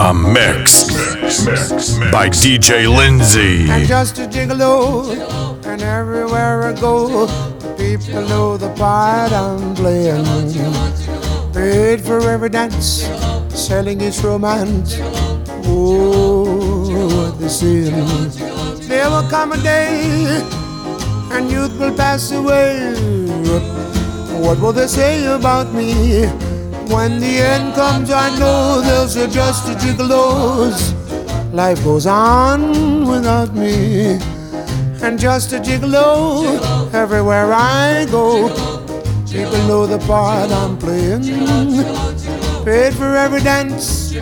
A mix mix by DJ Lindsay. And just a gigolo, and everywhere I go, people know the part I'm playing. Paid for every dance, selling its romance. Oh, they say. There will come a day, and youth will pass away. What will they say about me? When the end comes, I know they'll just a gigolos. Life goes on without me. And just a gigolo everywhere I go. People know the part I'm playing. Paid for every dance,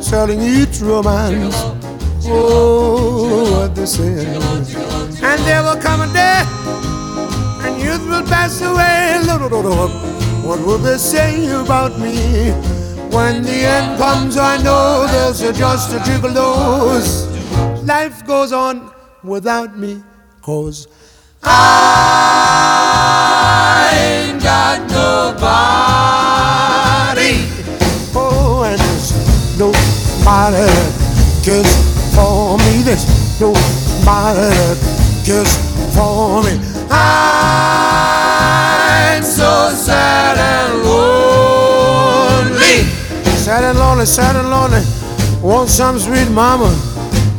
selling each romance. Oh, what they say. And there will come a day, and youth will pass away. What will they say about me? When the end comes, I know there's just a gigolos. Life goes on without me, cause I ain't got nobody. Oh, and there's nobody cares for me. There's nobody cares for me. I'm so sad Sad and lonely, sad and lonely. Want some sweet mama?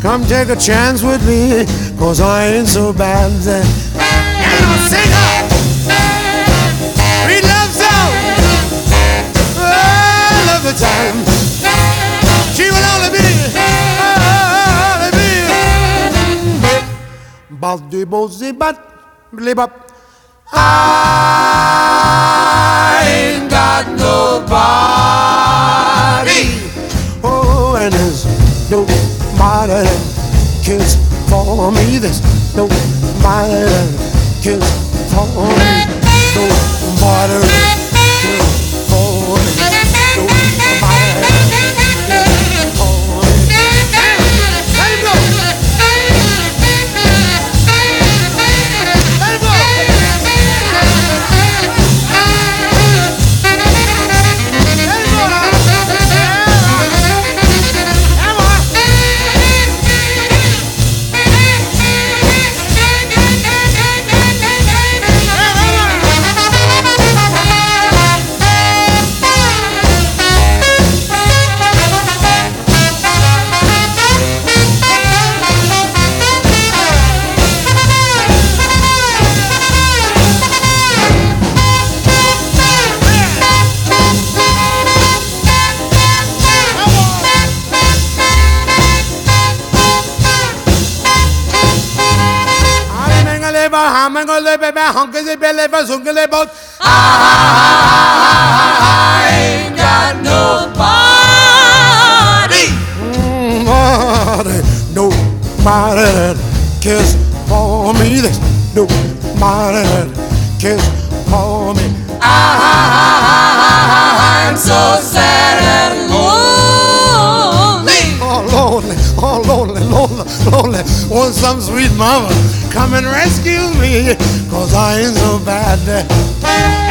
Come take a chance with me, cause I ain't so bad. And I'll sing her. Sweet love song. Oh, love the time. She will only be, only be. Baldi bozi bat, blibap. I ain't got nobody. Nobody that cares for me. There's nobody that cares for me. Nobody I ain't got nobody. Nobody, nobody cares for me. There's nobody cares for me. I'm so sad and lonely. Oh, lonely, oh, lonely, lonely, lonely. Want some sweet mama come and rescue me, cause I ain't so bad.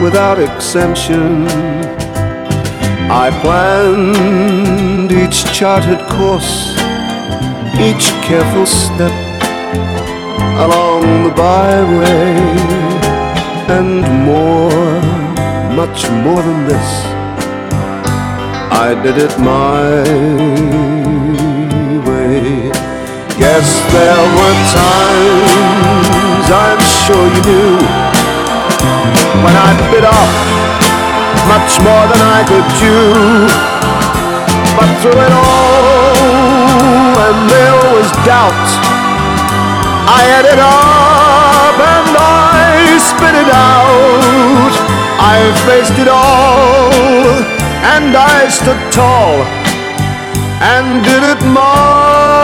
without exemption. I planned each charted course, each careful step along the byway, and more, much more than this. I did it my way. Guess there were times I'm sure you knew when I bit off much more than I could chew. But through it all, and there was doubt, I had it up and I spit it out. I faced it all, and I stood tall and did it my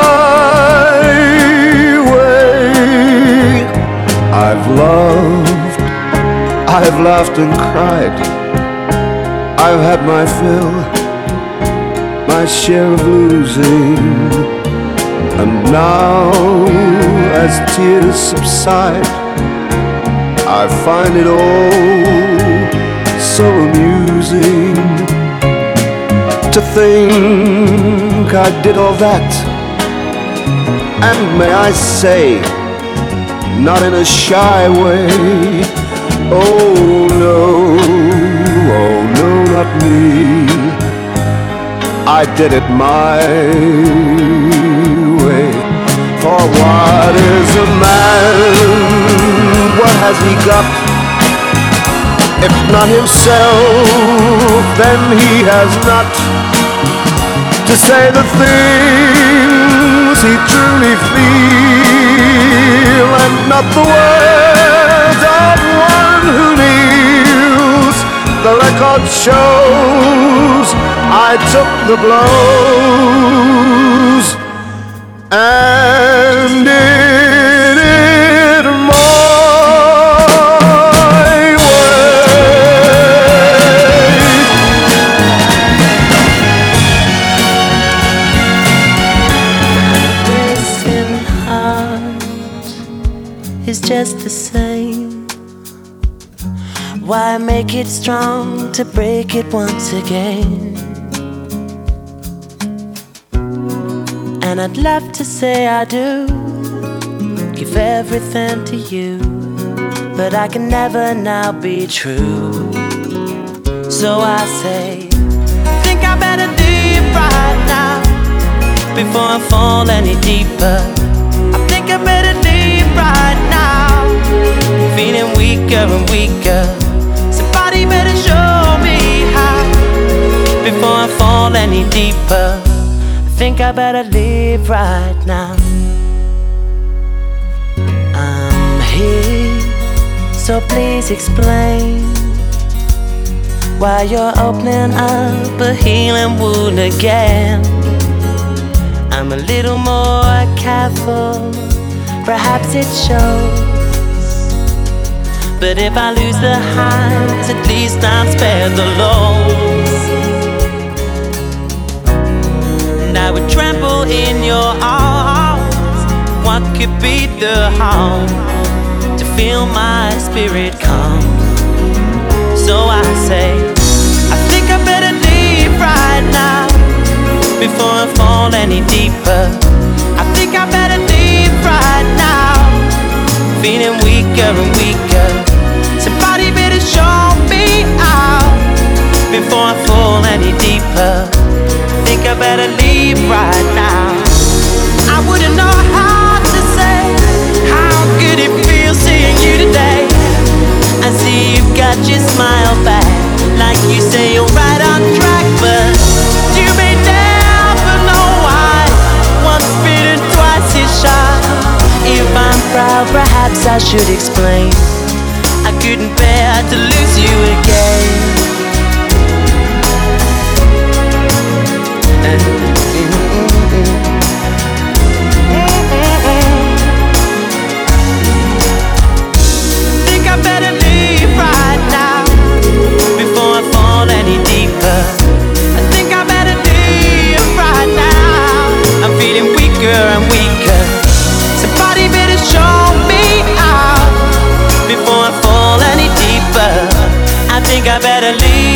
way. I've loved, I've laughed and cried. I've had my fill, my share of losing. And now, as tears subside, I find it all so amusing to think I did all that. And may I say, not in a shy way, oh no, oh no not me. I did it my way. For what is a man? What has he got? If not himself, then he has not to say the things he truly feels, and not the words of one who kneels the record shows I took the blows. And it make it strong to break it once again? And I'd love to say I do, give everything to you, but I can never now be true. So I say, think I better leave right now before I fall any deeper. I think I better leave right now, feeling weaker and weaker better show me how before I fall any deeper. I think I better leave right now. I'm here, so please explain why you're opening up a healing wound again. I'm a little more careful, perhaps it shows. But if I lose the highs, at least I'm spared the lows. And I would trample in your arms. What could be the harm to feel my spirit calm? So I say, I think I better leave right now before I fall any deeper. I think I better leave right now feeling weaker and weaker. Show me out before I fall any deeper. Think I better leave right now. I wouldn't know how to say how good it feels seeing you today. I see you've got your smile back, like you say you're right on track, but you may never know why. Once bitten, twice is shy. If I words I should explain. Couldn't bear to lose you again. Think I better leave right now before I fall any deeper. I think I better leave right now. I'm feeling weaker and weaker. I better leave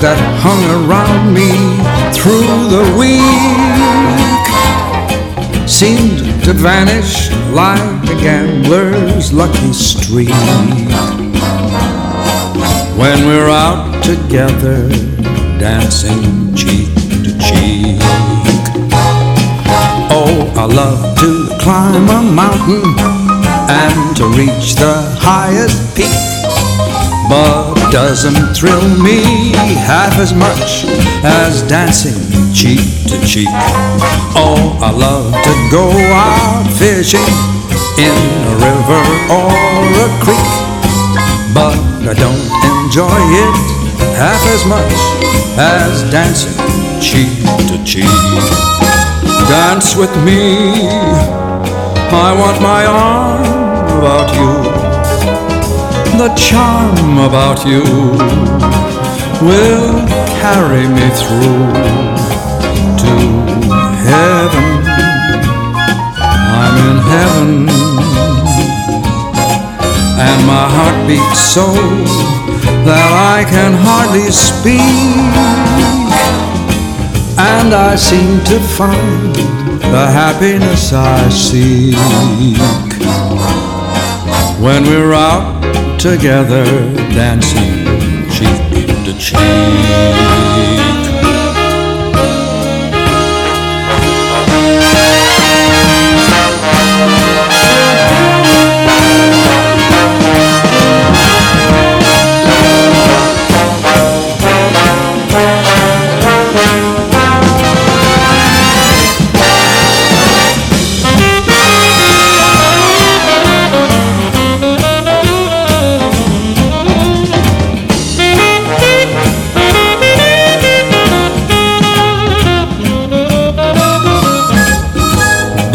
that hung around me through the week seemed to vanish like a gambler's lucky streak. When we're out together, dancing cheek to cheek. Oh, I love to climb a mountain and to reach the highest peak. But doesn't thrill me half as much as dancing cheek to cheek. Oh, I love to go out fishing in a river or a creek. But I don't enjoy it half as much as dancing cheek to cheek. Dance with me, I want my arm about you. The charm about you will carry me through to heaven. I'm in heaven, and my heart beats so that I can hardly speak. And I seem to find the happiness I seek when we're out together dancing cheek to cheek.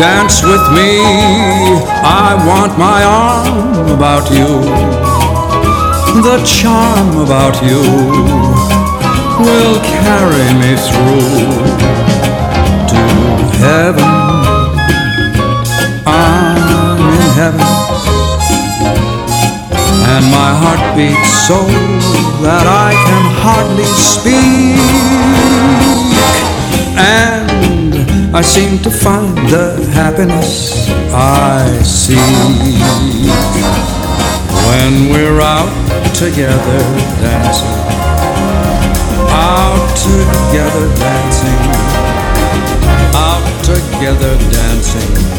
Dance with me, I want my arm about you. The charm about you will carry me through to heaven. I'm in heaven, and my heart beats so that I can hardly speak. And I seem to find the happiness I seek when we're out together dancing. Out together dancing. Out together dancing.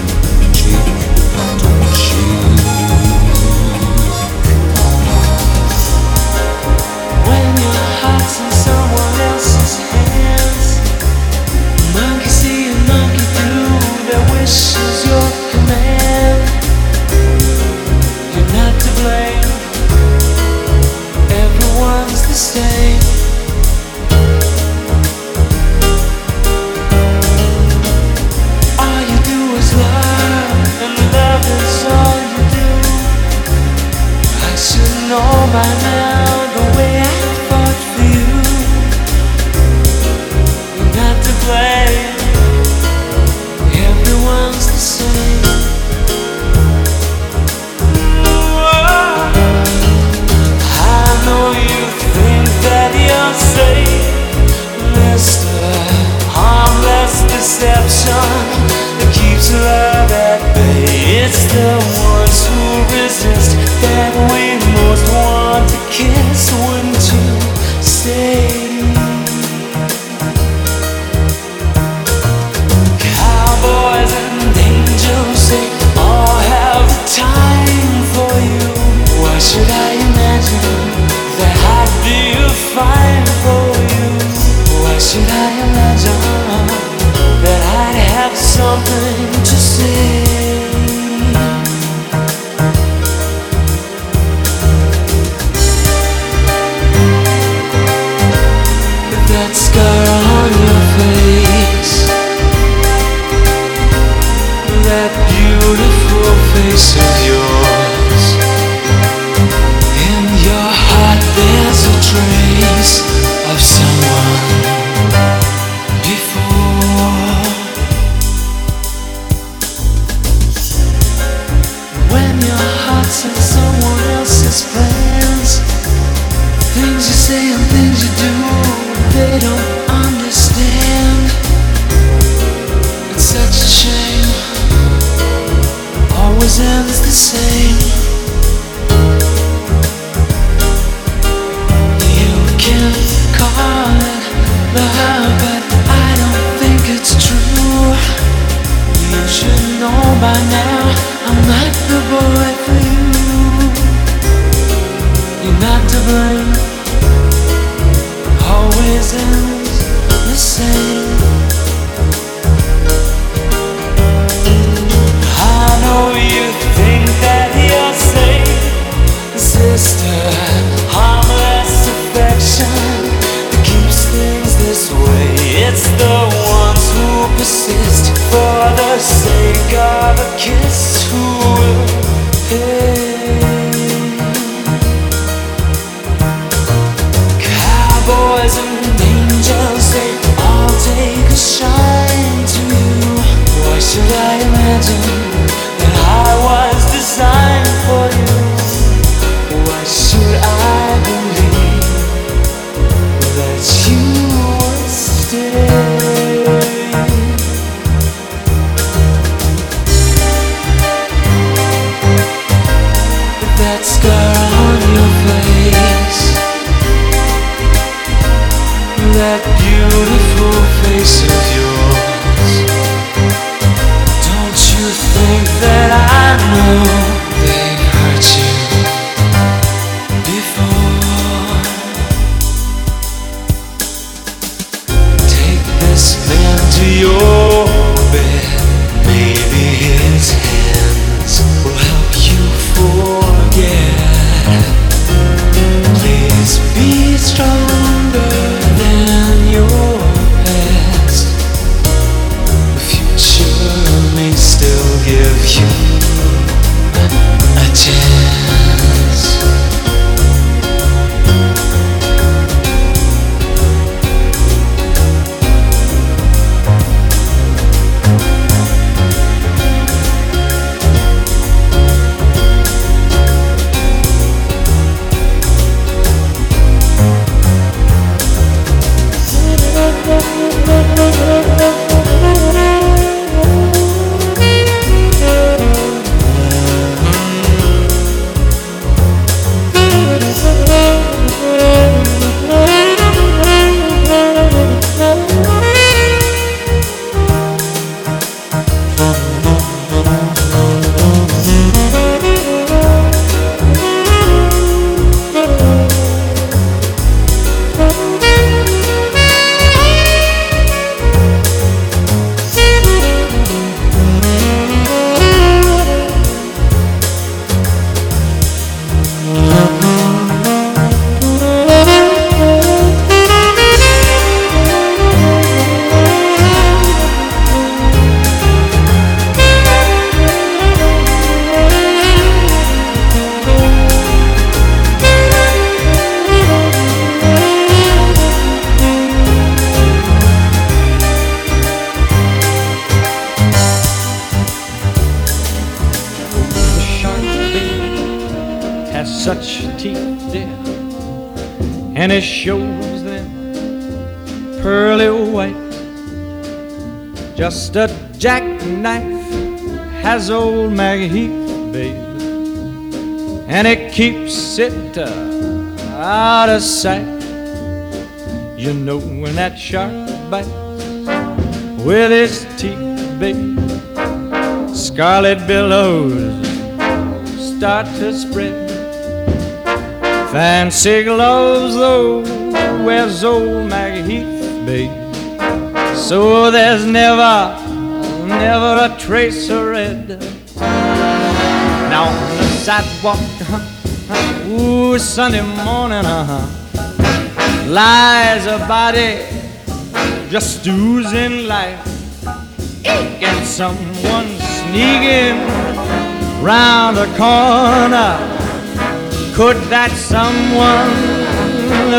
deception that keeps love at bay. It's the ones who resist that we most want to kiss. Wouldn't you say? Cowboys and angels they all have time for you. Why should I imagine that I'd be fine for you? Why should I? places keeps it uh, out of sight. You know when that shark bites with his teeth, babe, scarlet billows start to spread. Fancy gloves, though, where's old Maggie Heath. So there's never, never a trace of red. Now on the sidewalk, uh-huh, Sunday morning, uh-huh, lies a body just oozing life. And someone sneaking round the corner. Could that someone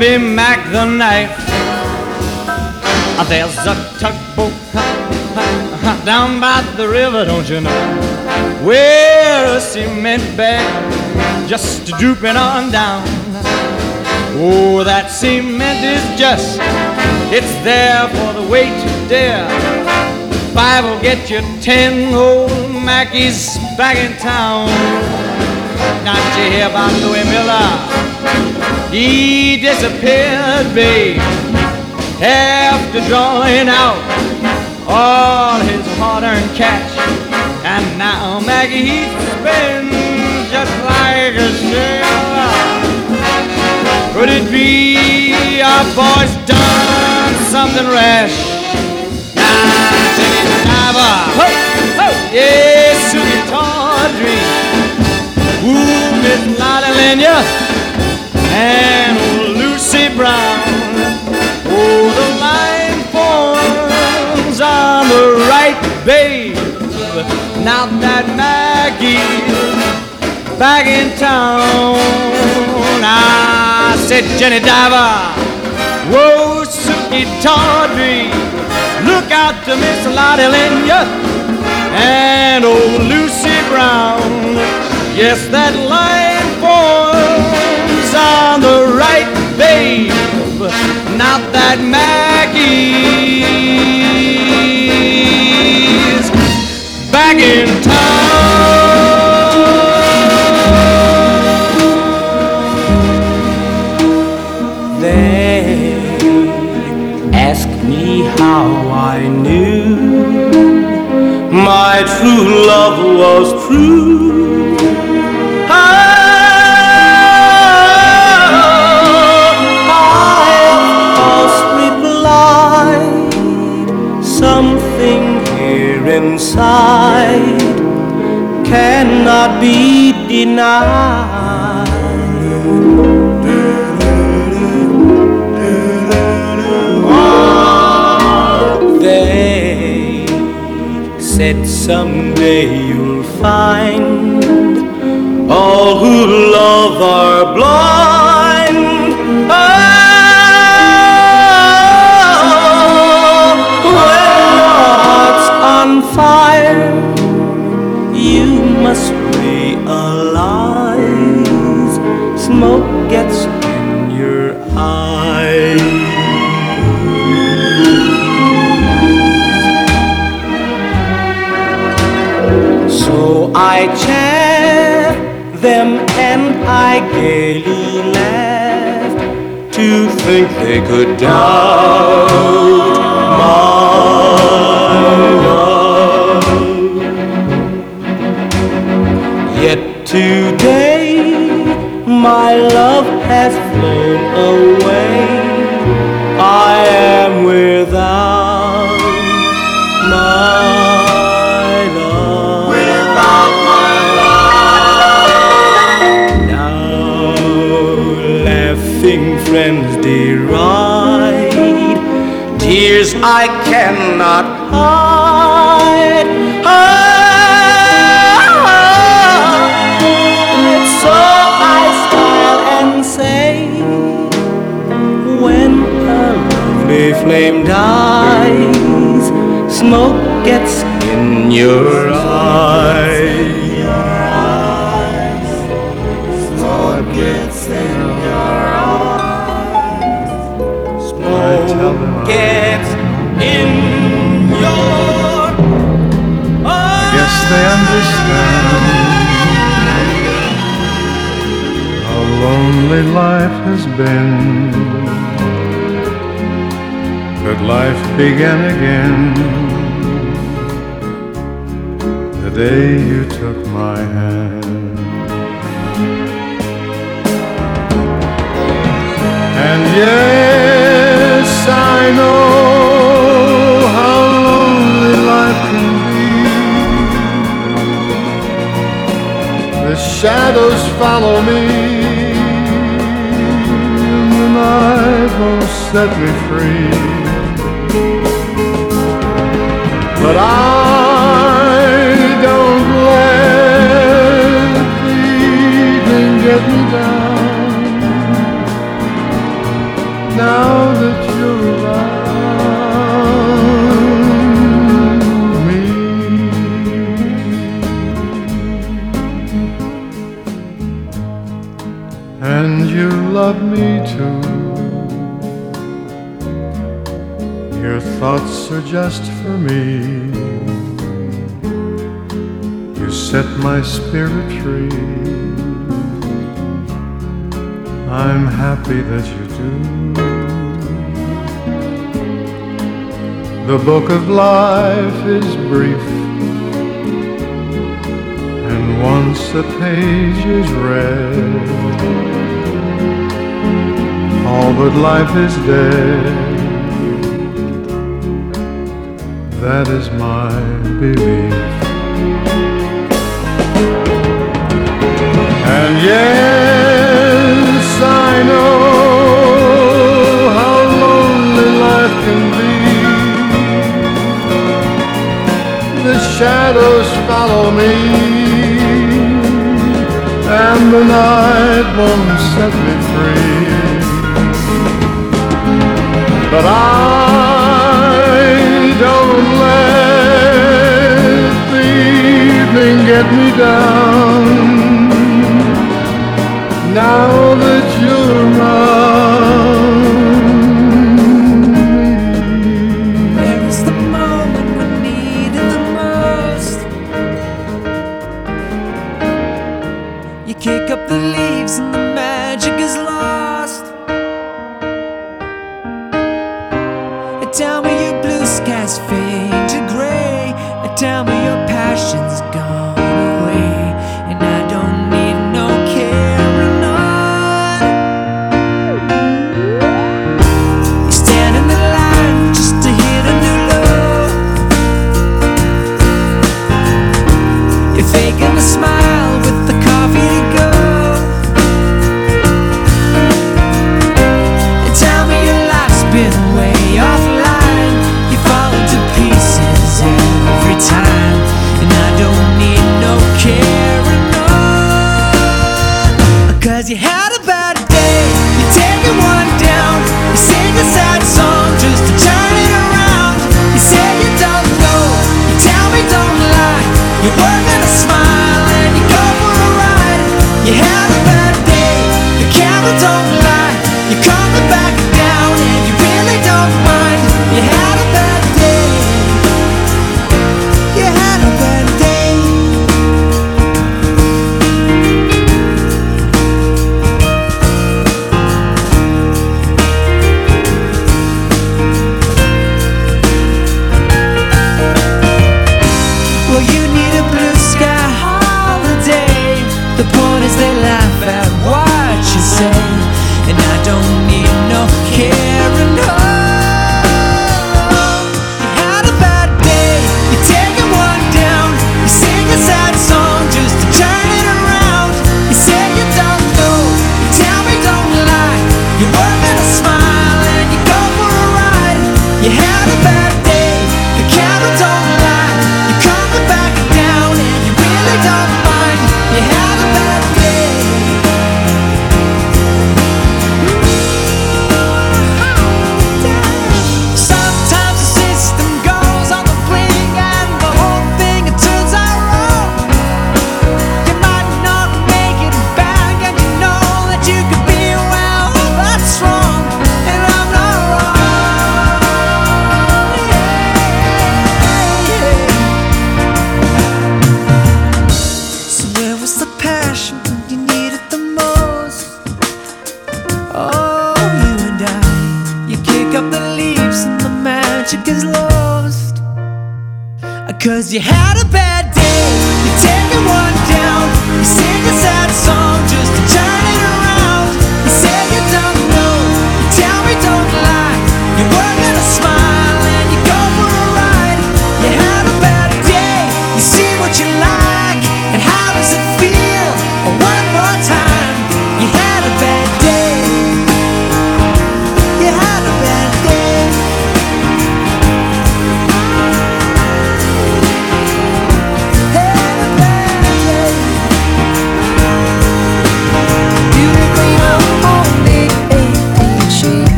be Mack the Knife? There's a tugboat down by the river, don't you know? Where a cement bag just drooping on down. Oh, that cement is just, it's there for the weight to dare. Five will get you ten old Mackies back in town. Not you hear about Louis Miller? He disappeared, babe after drawing out all his hard-earned cash. And now Macheath spins just like a sailor. Could it be our boy's done something rash? Jenny Diver, ho, ho, yes, Sukey Tawdry, ooh, Miss Lotte Lenya, and Lucy Brown. Oh, the line forms on the right, babe. Now that Mackie's back in town, I said, Jenny Diver, whoa, Sukey Tawdry, look out to Miss Lotte Lenya and old Lucy Brown. Yes, that line forms on the right, babe. Not that Mackie's back in town. True love was true. I must reply something here inside cannot be denied. Someday you'll find all who love are blind. I chaffed them and I gaily laughed to think they could doubt tears I cannot hide. hide. So I smile and say, when a lovely flame dies, smoke gets in your eyes. Gets in your understand how lonely life has been. But life began again the day you took my hand. And yes, I know how lonely life can be. The shadows follow me, and the night won't set me free. But I thoughts are just for me. You set my spirit free. I'm happy that you do. The book of life is brief, and once a page is read, all but life is dead. That is my belief. And yes, I know how lonely life can be. The shadows follow me, and the night won't set me free. But I evening get me down. Now that you're around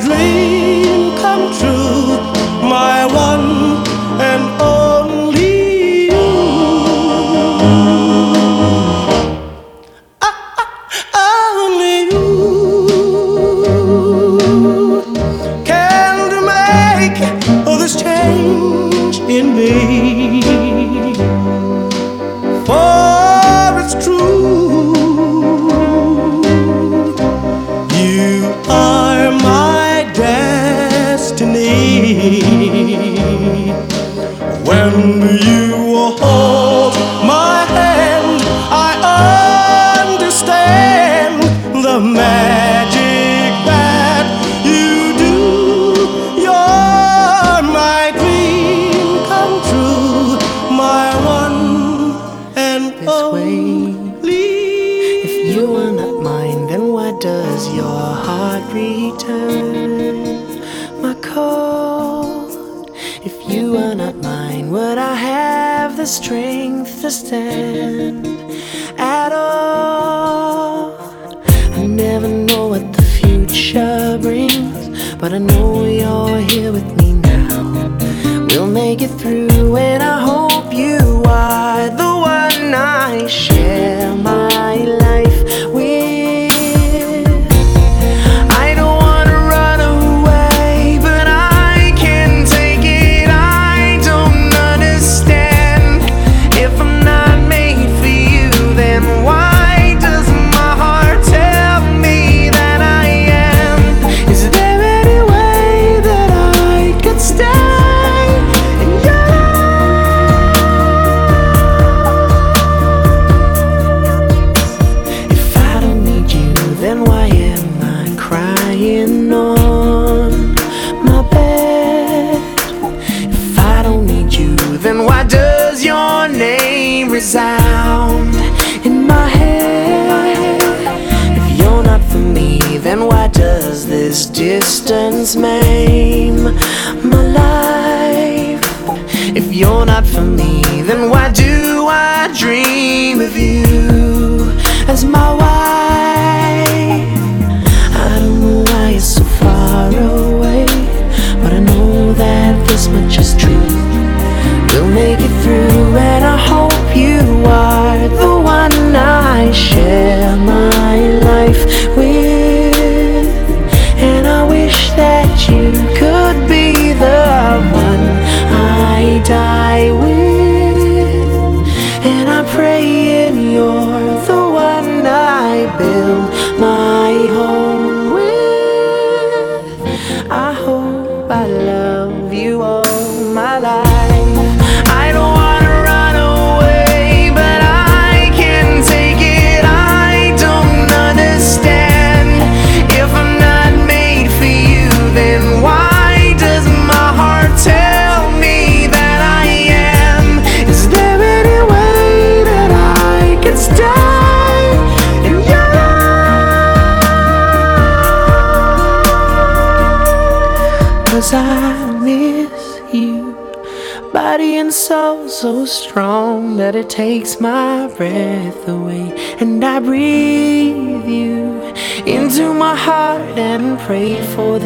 dream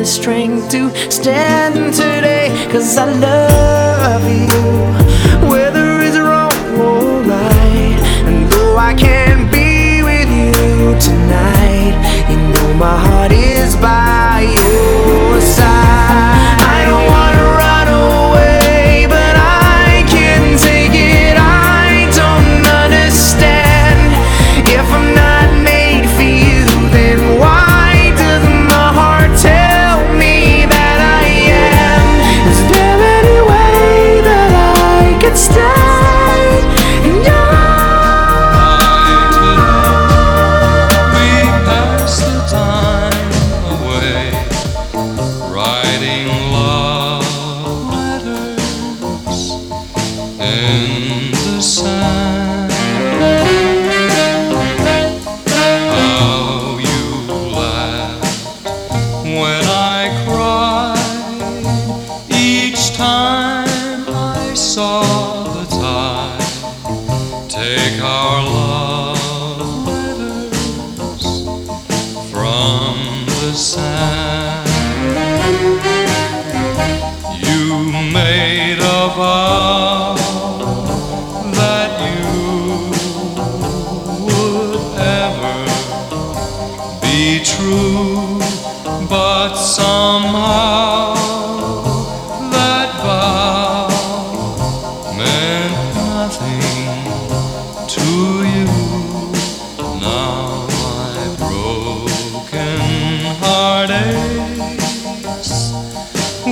strength to stand today. Cause I love you, whether it's wrong or right. And though I can't be with you tonight, you know my heart is by your side.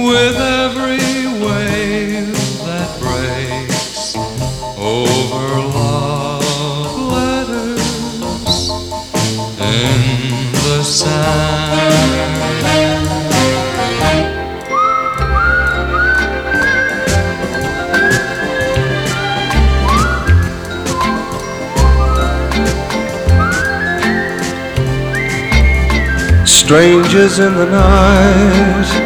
with every wave that breaks over love letters in the sand. strangers in the night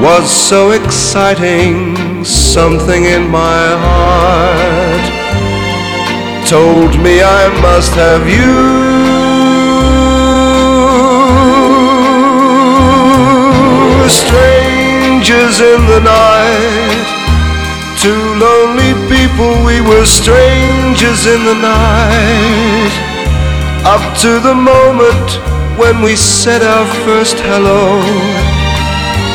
was so exciting. Something in my heart told me I must have you. Strangers in the night, two lonely people, we were strangers in the night. Up to the moment when we said our first hello,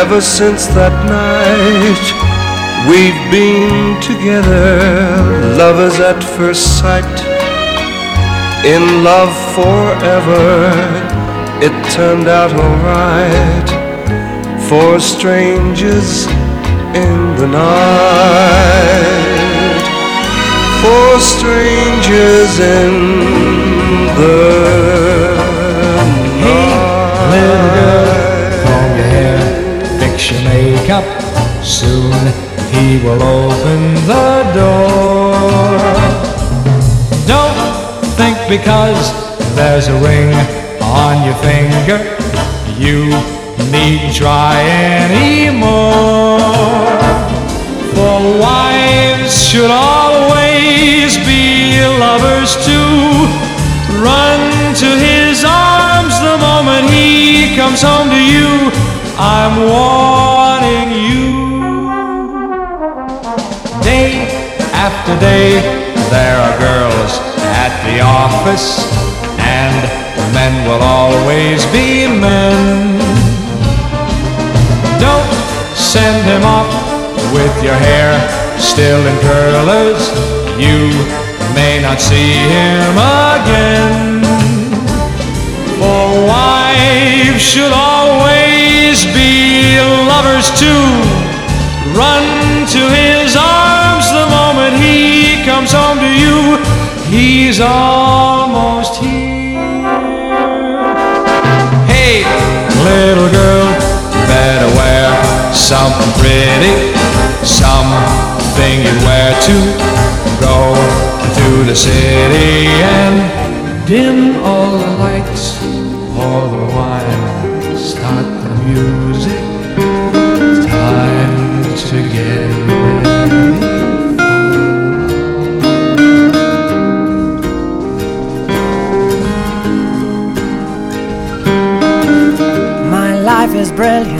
Ever since that night, we've been together, lovers at first sight, in love forever. It turned out alright for strangers in the night, for strangers in the your makeup. Soon he will open the door. Don't think because there's a ring on your finger, you needn't try anymore. For wives should always be lovers too. Run to his arms the moment he comes home to you. I'm warning you. Day after day, there are girls at the office, and men will always be men. Don't send him off with your hair still in curlers. You may not see him again. For wives should always be lovers too. Run to his arms the moment he comes home to you. He's almost here. Hey, little girl, better wear something pretty, something you wear to go to the city and dim all the lights all the while. Start the music. Time to get ready. My life is brilliant.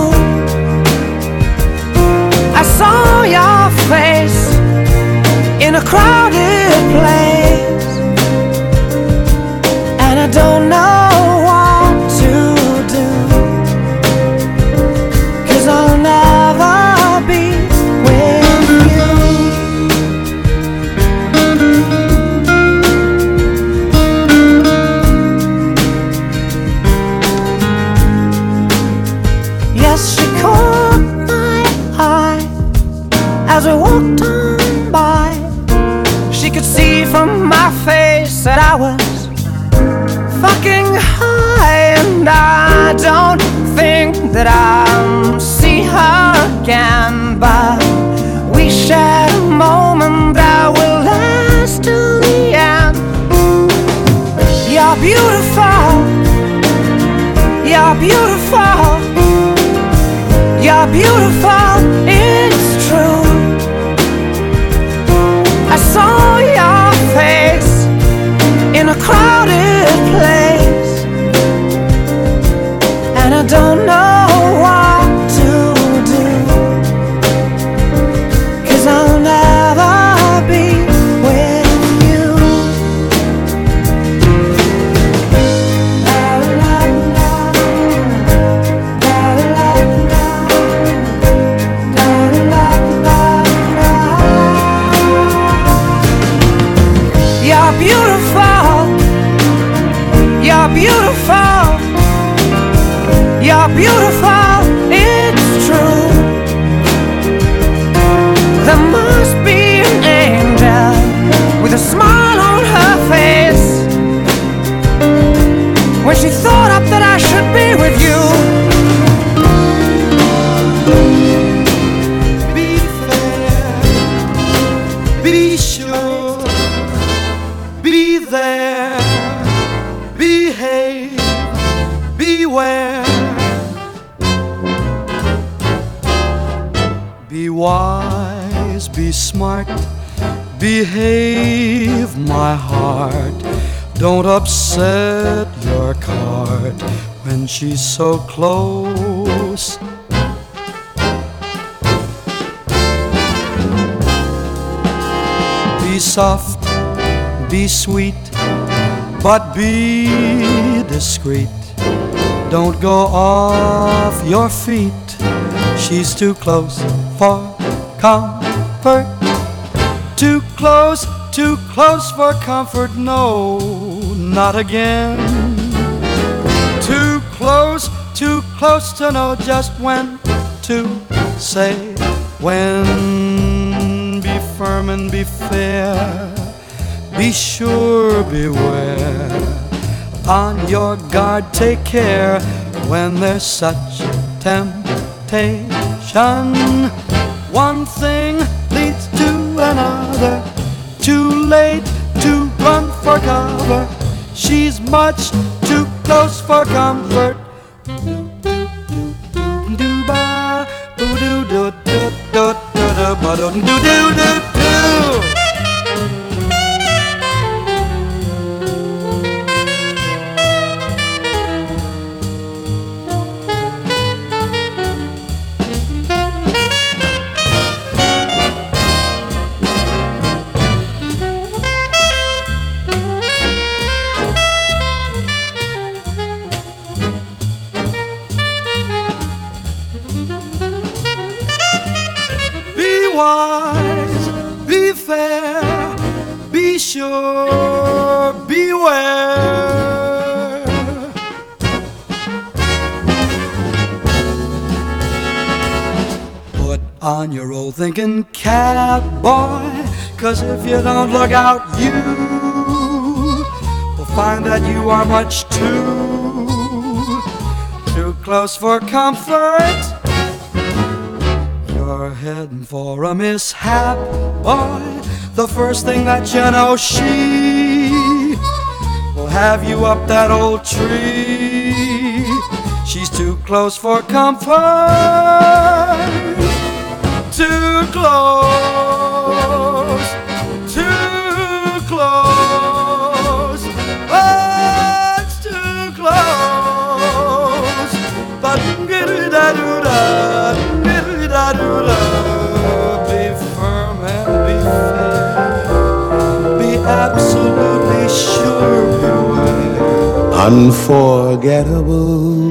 Saw your face in a crowded place, and I don't know close. Be soft, be sweet, but be discreet. Don't go off your feet. She's too close for comfort. Too close, too close for comfort. No, not again. Too close to know just when to say when. Be firm and be fair. Be sure, beware. On your guard, take care when there's such temptation. One thing leads to another. Too late to run for cover. She's much too close for comfort. But bottom doo doo doo thinking cap, boy, cause if you don't look out, you will find that you are much too, too close for comfort. You're heading for a mishap, boy. The first thing that you know, she will have you up that old tree. She's too close for comfort. Too close. Too close. Oh, it's too close. But da do da da do da. Be firm and be fair. Be absolutely sure. Beware. Unforgettable.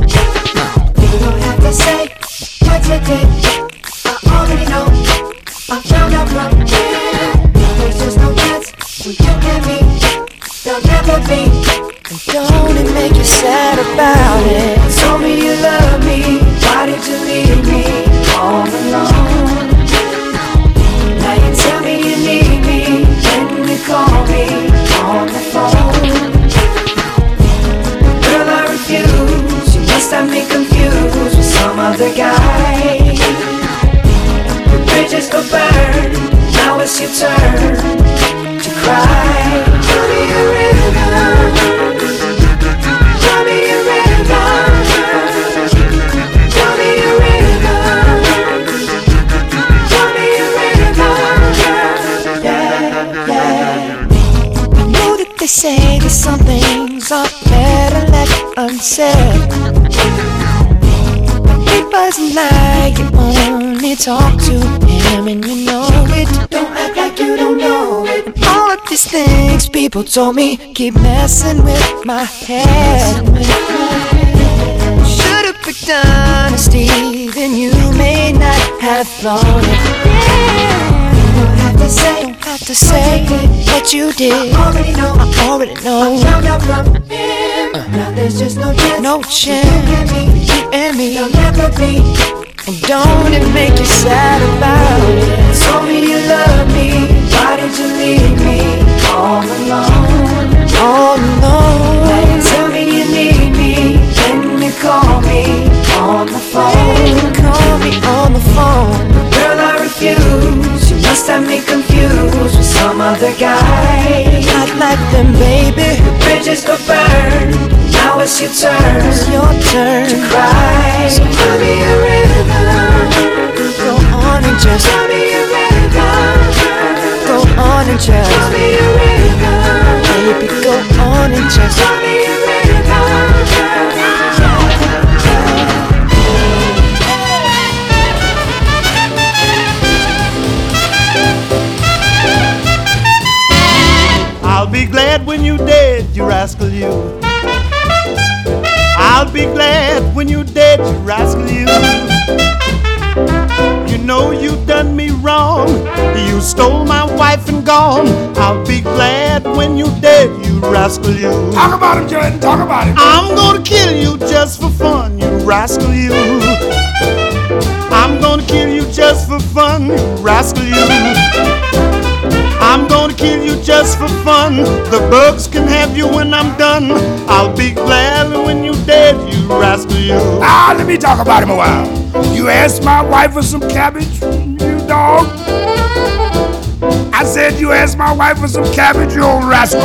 don't have to say what you did. I already know. I found out from here. There's just no chance when you and me. There'll never be. And don't it make you sad about it? Told me you love me. Why did you leave me? all alone. Now you tell me you need me when you call me on the phone. Girl, I refuse. You must have me confused other guy. The bridges go burn. Now it's your turn to cry. Tell me a river. They say that some things are better left unsaid. Wasn't like you only talk to him and you know it. Don't act like you don't know it. And all of these things people told me keep messing with my head. Should've picked honesty, then you may not have thought it. Yeah to say, don't have to say what you did. I already know, I already know. I found out from. Uh. Now there's just no chance, no chance. You and me, you will never be. And don't it make you sad about it? Told me you love me, why did you leave me? all alone. All alone. Tell me you need me, can you call me on the phone? Call me on the phone. Girl, I refuse. Must have me confused with some other guy. Not like them, baby. The bridges go burn. Now it's your turn. It's your turn to cry. So tell me a rhythm. Go on and just tell me a rhythm. Go on and just tell me a rhythm. Baby, go on and just tell me a rhythm. You rascal you. You know you done me wrong. You stole my wife and gone. I'll be glad when you dead, you rascal you. Talk about him, Jordan. Talk about him. I'm gonna kill you just for fun, you rascal you. I'm gonna kill you just for fun, you rascal you. I'm gonna kill you just for fun. The bugs can have you when I'm done. I'll be glad when you're dead, you rascal you. Ah, let me talk about him a while. You asked my wife for some cabbage, you dog. I said you asked my wife for some cabbage, you old rascal.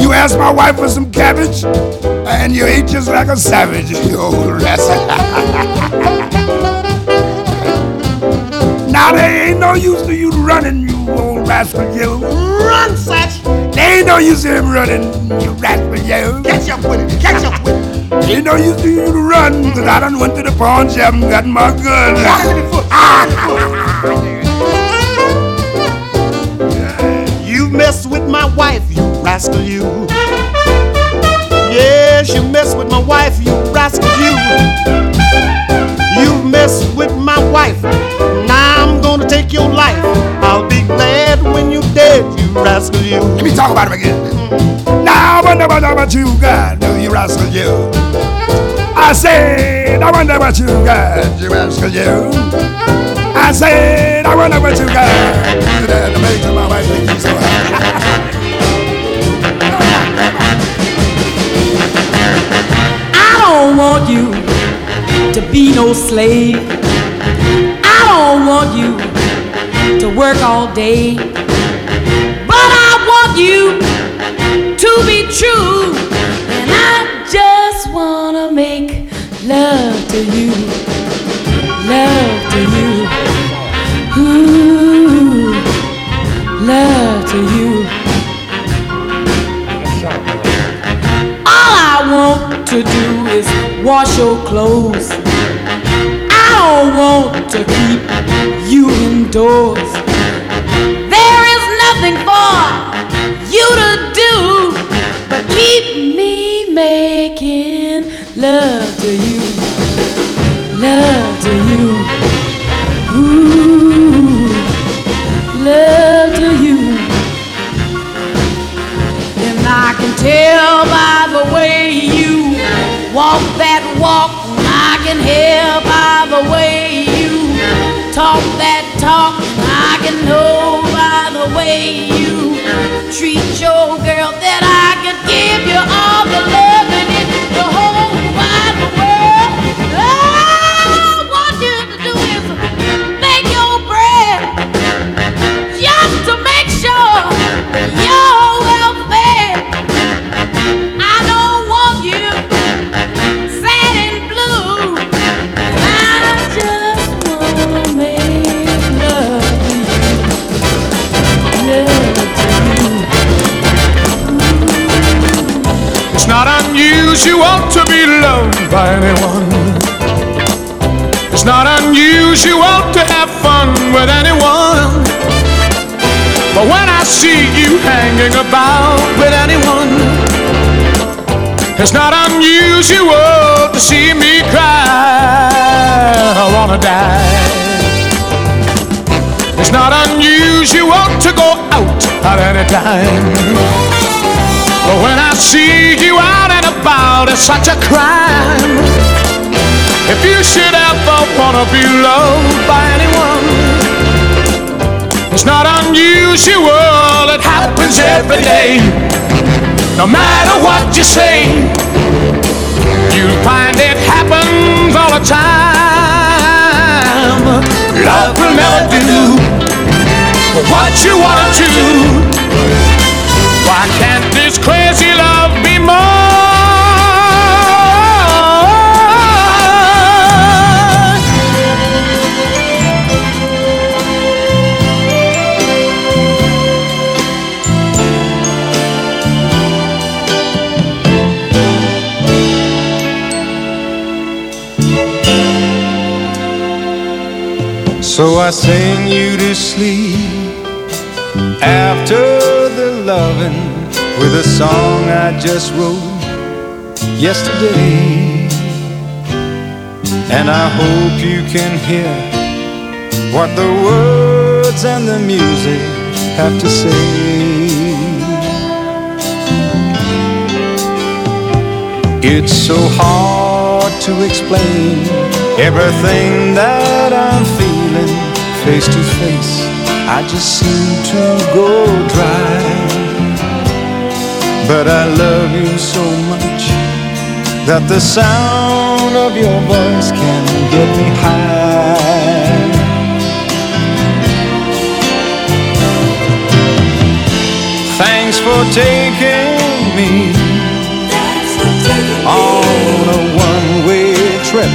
You asked my wife for some cabbage, and you ate just like a savage, you old rascal. now there ain't no use to you running, rascal, you. Run, Satch! There ain't no use to him running, you rascal, you. Catch up with it, catch up with it. Ain't no use to you to run, cause I done went to the pawn shop and got my gun. You mess with my wife, you rascal, you. Yes, you mess with my wife, you rascal, you. You mess with my wife. Now I'm gonna take your life. I'll be glad dead, you rascal, you. Let me talk about him again. Now I wonder what, what you got, you rascal, you. I said, I wonder what you got, you rascal, you. I said, I wonder what you got. To make my wife think you so happy. I don't want you to be no slave. I don't want you to work all day. To be true. And I just wanna make love to you. Love to you. Ooh, love to you. All I want to do is wash your clothes. I don't want to keep you indoors. Sing you to sleep after the loving with a song I just wrote yesterday. And I hope you can hear what the words and the music have to say. It's so hard to explain everything that I'm feeling face to face. I just seem to go dry. But I love you so much that the sound of your voice can get me high. Thanks for taking me on a one way trip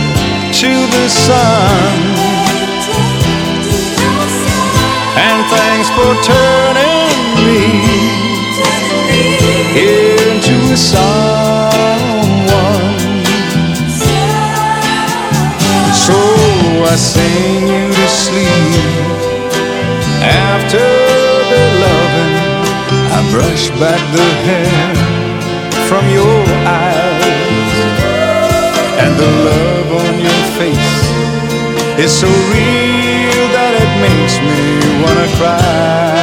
to the sun. Thanks for turning me into a someone. So I sing you to sleep after the loving. I brush back the hair from your eyes, and the love on your face is so real makes me wanna cry.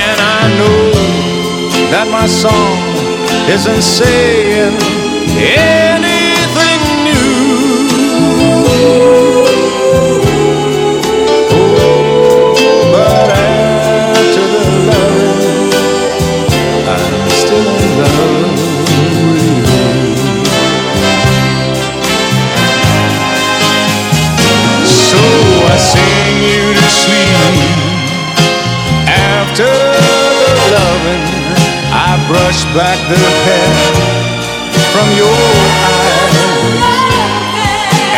And I know that my song isn't saying brush back the hair from your eyes,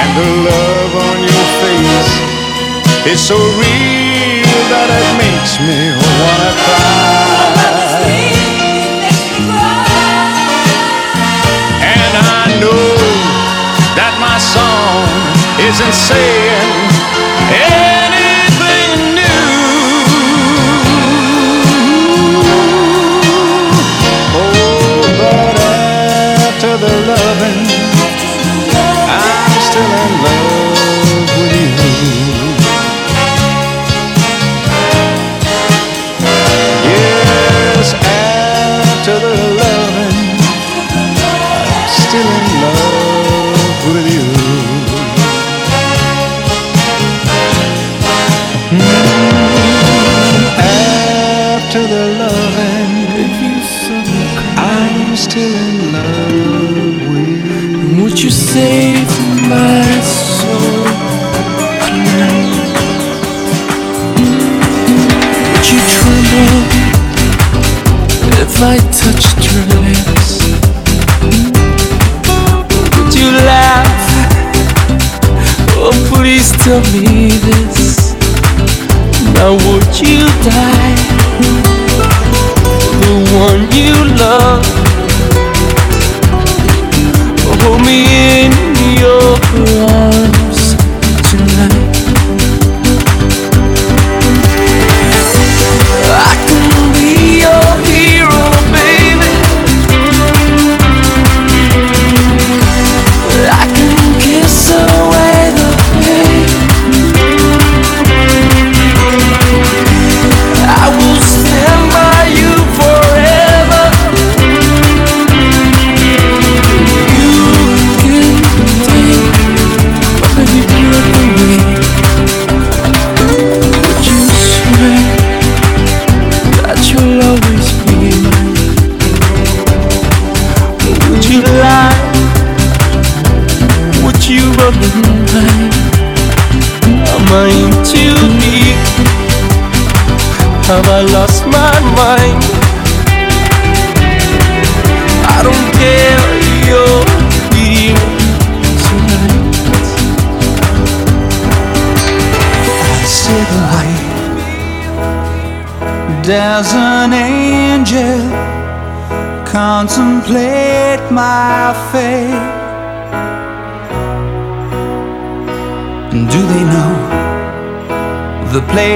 and the love on your face is so real that it makes me wanna cry. And I know that my song isn't saying anything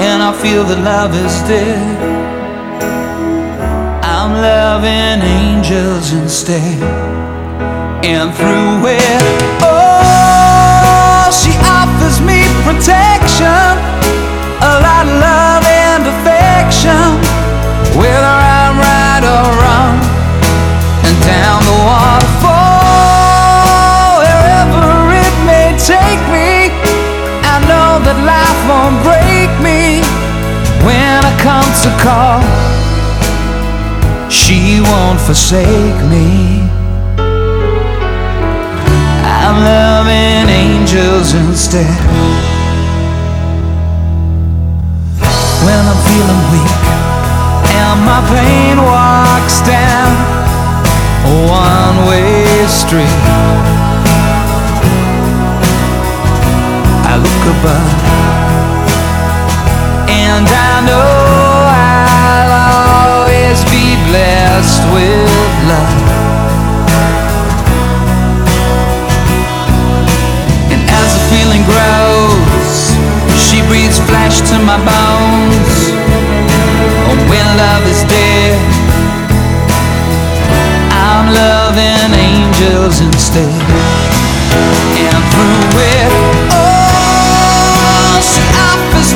and I feel that love is dead, I'm loving angels instead. And through it, oh, she offers me protection, a lot of love and affection, whether I'm right or wrong, and down the waterfall, wherever it may take me. I know that life won't break me I come to call. She won't forsake me. I'm loving angels instead. When I'm feeling weak and my pain walks down a one way street, I look above and I know I'll always be blessed with love. And as the feeling grows, she breathes flesh to my bones. Oh, when love is dead, I'm loving angels instead. And through it,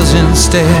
angels instead.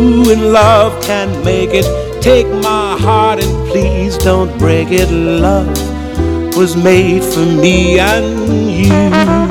in love can make it. Take my heart and please don't break it. Love was made for me and you.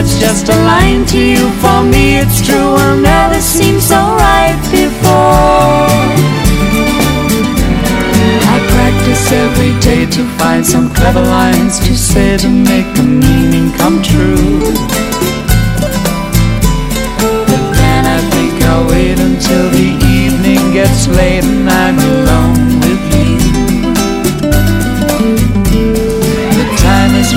It's just a line to you, for me it's true, I'll never seem so right before. I practice every day to find some clever lines to say to make the meaning come true. But then I think I'll wait until the evening gets late and I'm alone with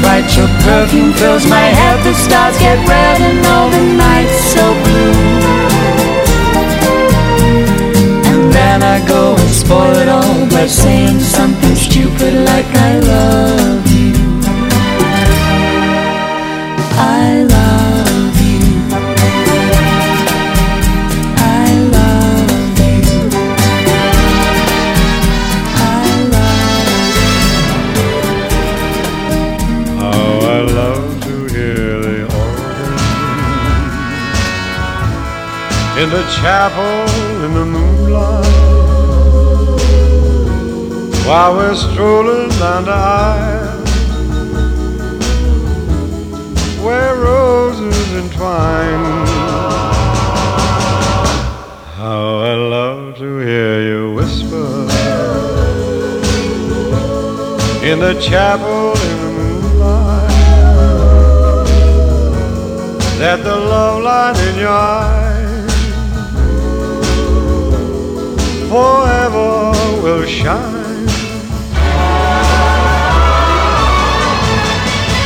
Right, your perfume fills my head, the stars get red and all the nights so blue. And then I go and spoil it all by saying something stupid like I love you. I love in the chapel in the moonlight while we're strolling down the aisle where roses entwine. How I love to hear you whisper in the chapel in the moonlight that the love light in your eyes forever will shine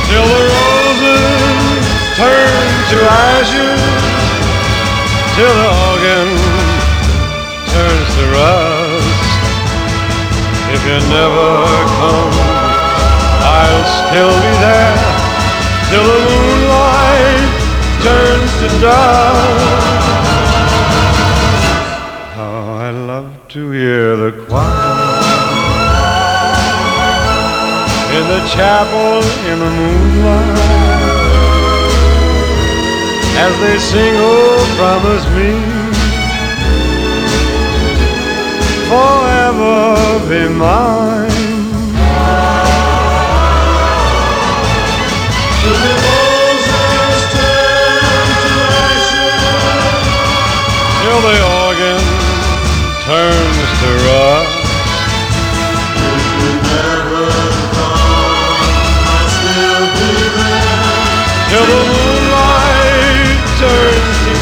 till the roses turn to ashes till the organ turns to rust if you never come I'll still be there till the moonlight turns to dust. To hear the choir in the chapel in the moonlight as they sing, "Oh, promise me." Forever be mine. till the organ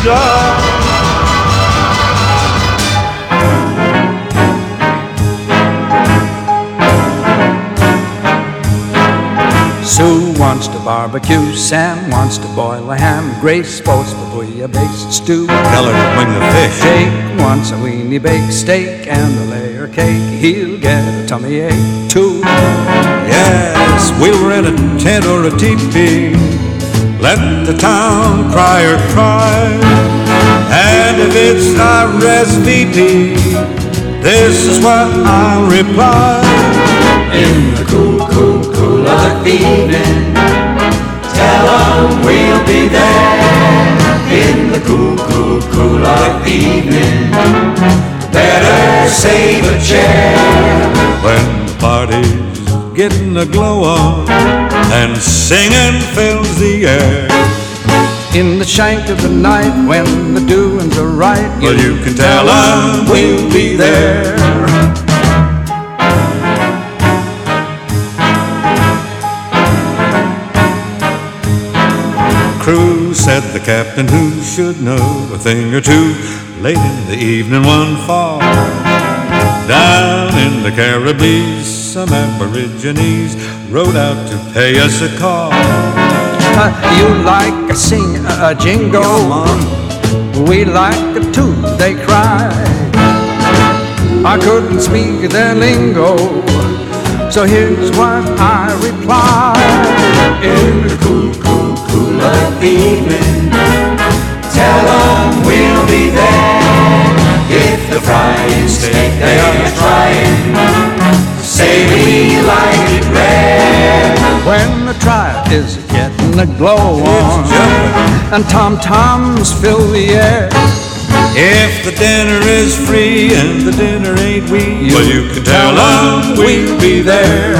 Sue wants to barbecue, Sam wants to boil a ham, Grace wants to bouillabaisse stew. Tell her to bring the fish. Jake wants a weenie baked steak and a layer cake. He'll get a tummy ache too. Yes, we'll rent a tent or a teepee. Let the town crier cry. And if it's not RSVP, this is what I'll reply. In the cool, cool, cool of the evening, tell 'em we'll be there. In the cool, cool, cool of the evening, better save a chair. When the party's getting a glow on and singing fills the air. In the shank of the night when the doings are right, Well, you can tell 'em we'll be there. Crew said the captain who should know a thing or two. Late in the evening, one fall. Down in the Caribbees, some Aborigines rode out to pay us a call. Uh, you like a sing a, a jingle, we like a tune they cry. I couldn't speak their lingo, so here's what I reply. In the cool, cool, cool of the evening, tell 'em we'll be there. If the frying steak they are trying, say we like it rare. When the trial is getting a glow on, and tom toms fill the air. If the dinner is free and the dinner ain't we, well, you can tell tell 'em we'll be there.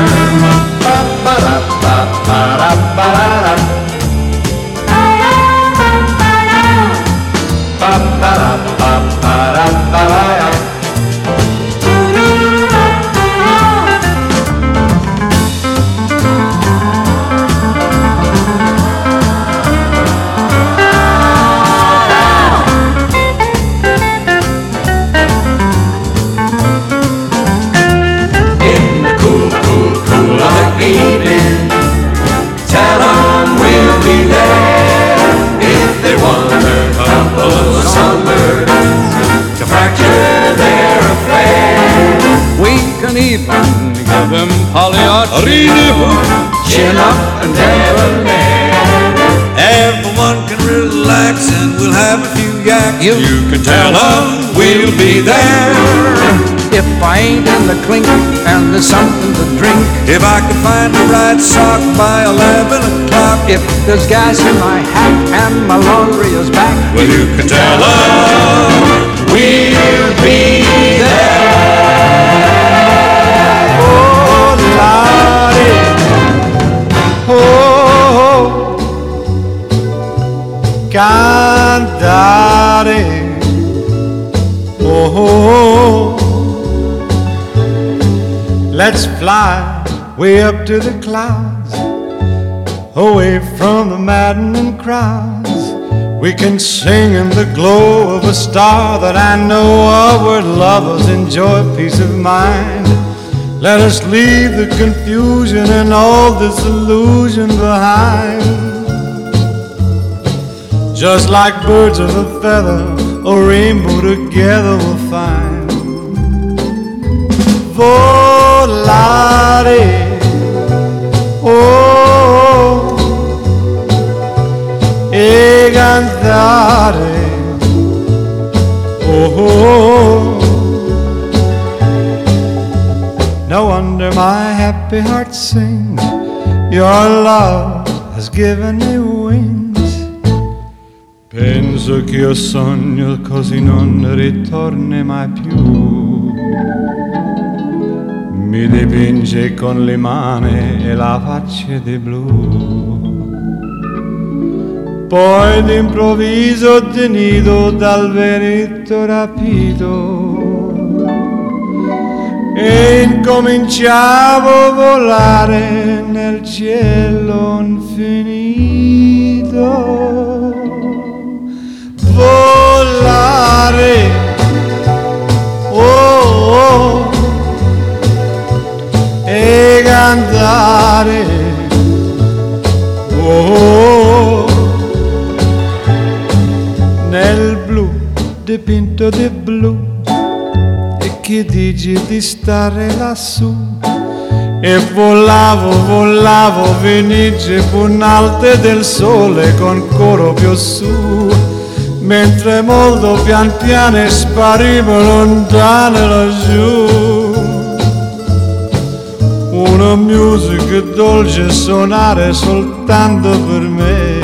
Even give them Pagliacci, chin up and debonair. Everyone can relax and we'll have a few yaks. You, can tell 'em we'll be there. If I ain't in the clink and there's something to drink, If I can find the right sock by 11 o'clock, if there's gas in my hat and my laundry is back, well, you can tell tell 'em we'll be Oh, cantare. Oh, oh, oh, let's fly way up to the clouds, away from the maddening crowds. We can sing in the glow of a star that I know of where lovers enjoy peace of mind. Let us leave the confusion and all disillusion behind. Just like birds of a feather, a rainbow together we'll find. Volare, oh, e cantare, oh. No wonder my happy heart sings. Your love has given me wings. Penso che io sogno così non ritorni mai più. Mi dipinge con le mani e la faccia di blu. Poi d'improvviso tenido dal veretto rapito e incominciavo a volare nel cielo infinito. Volare, oh, oh, e cantare, oh, oh, nel blu dipinto di blu. Che dici di stare lassù? E volavo, volavo, venice punalte del sole con coro più su mentre molto pian piano sparivo lontano laggiù. Una musica dolce suonare soltanto per me.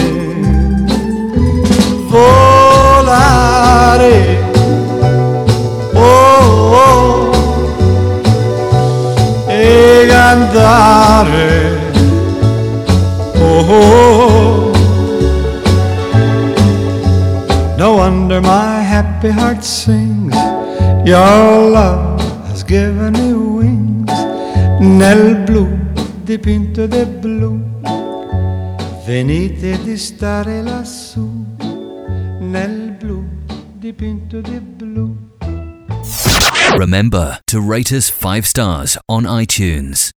Volare. Oh, e cantare. Oh, oh, no wonder my happy heart sings. Your love has given me wings. Nel blu dipinto di blu. Venite di stare lassù. Nel blu dipinto di blu. Remember to rate us 5 stars on iTunes.